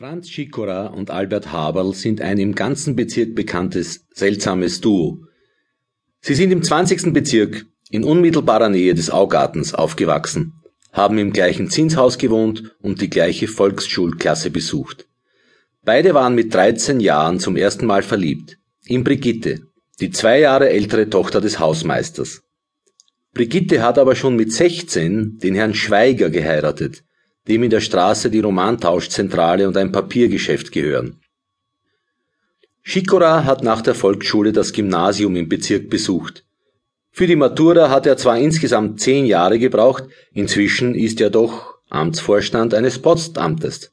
Franz Schikora und Albert Haberl sind ein im ganzen Bezirk bekanntes, seltsames Duo. Sie sind im 20. Bezirk in unmittelbarer Nähe des Augartens aufgewachsen, haben im gleichen Zinshaus gewohnt und die gleiche Volksschulklasse besucht. Beide waren mit 13 Jahren zum ersten Mal verliebt, in Brigitte, die zwei Jahre ältere Tochter des Hausmeisters. Brigitte hat aber schon mit 16 den Herrn Schweiger geheiratet, dem in der Straße die Romantauschzentrale und ein Papiergeschäft gehören. Schikora hat nach der Volksschule das Gymnasium im Bezirk besucht. Für die Matura hat er zwar insgesamt zehn Jahre gebraucht, inzwischen ist er doch Amtsvorstand eines Postamtes.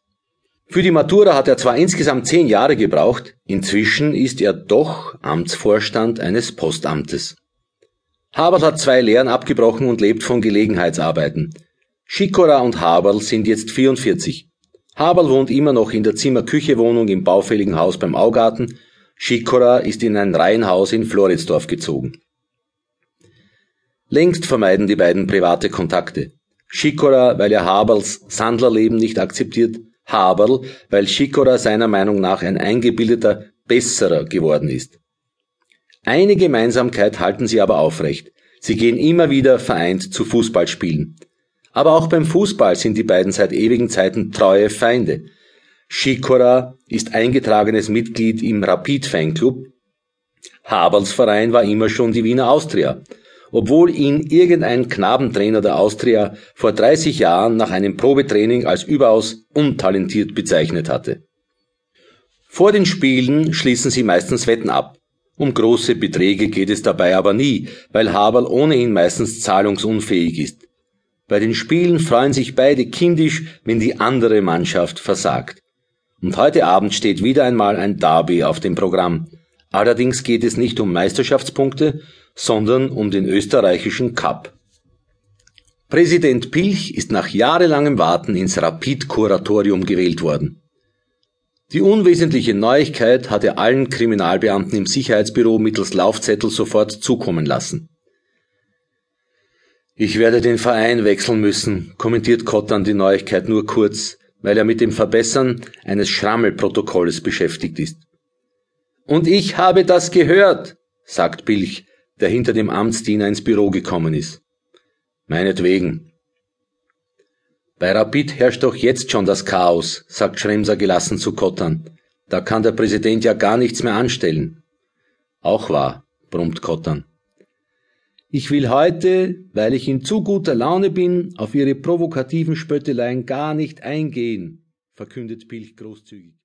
Für die Matura hat er zwar insgesamt zehn Jahre gebraucht, inzwischen ist er doch Amtsvorstand eines Postamtes. Habert hat zwei Lehren abgebrochen und lebt von Gelegenheitsarbeiten. Schikora und Haberl sind jetzt 44. Haberl wohnt immer noch in der Zimmer-Küche-Wohnung im baufälligen Haus beim Augarten. Schikora ist in ein Reihenhaus in Floridsdorf gezogen. Längst vermeiden die beiden private Kontakte. Schikora, weil er Haberls Sandlerleben nicht akzeptiert, Haberl, weil Schikora seiner Meinung nach ein eingebildeter Besserer geworden ist. Eine Gemeinsamkeit halten sie aber aufrecht. Sie gehen immer wieder vereint zu Fußballspielen. Aber auch beim Fußball sind die beiden seit ewigen Zeiten treue Feinde. Schikora ist eingetragenes Mitglied im Rapid Fanclub. Haberls Verein war immer schon die Wiener Austria. Obwohl ihn irgendein Knabentrainer der Austria vor 30 Jahren nach einem Probetraining als überaus untalentiert bezeichnet hatte. Vor den Spielen schließen sie meistens Wetten ab. Um große Beträge geht es dabei aber nie, weil Haberl ohnehin meistens zahlungsunfähig ist. Bei den Spielen freuen sich beide kindisch, wenn die andere Mannschaft versagt. Und heute Abend steht wieder einmal ein Derby auf dem Programm. Allerdings geht es nicht um Meisterschaftspunkte, sondern um den österreichischen Cup. Präsident Pilch ist nach jahrelangem Warten ins Rapid-Kuratorium gewählt worden. Die unwesentliche Neuigkeit hat er allen Kriminalbeamten im Sicherheitsbüro mittels Laufzettel sofort zukommen lassen. Ich werde den Verein wechseln müssen, kommentiert Kottan die Neuigkeit nur kurz, weil er mit dem Verbessern eines Schrammelprotokolles beschäftigt ist. Und ich habe das gehört, sagt Bilch, der hinter dem Amtsdiener ins Büro gekommen ist. Meinetwegen. Bei Rapid herrscht doch jetzt schon das Chaos, sagt Schremser gelassen zu Kottan. Da kann der Präsident ja gar nichts mehr anstellen. Auch wahr, brummt Kottan. Ich will heute, weil ich in zu guter Laune bin, auf Ihre provokativen Spötteleien gar nicht eingehen, verkündet Pilch großzügig.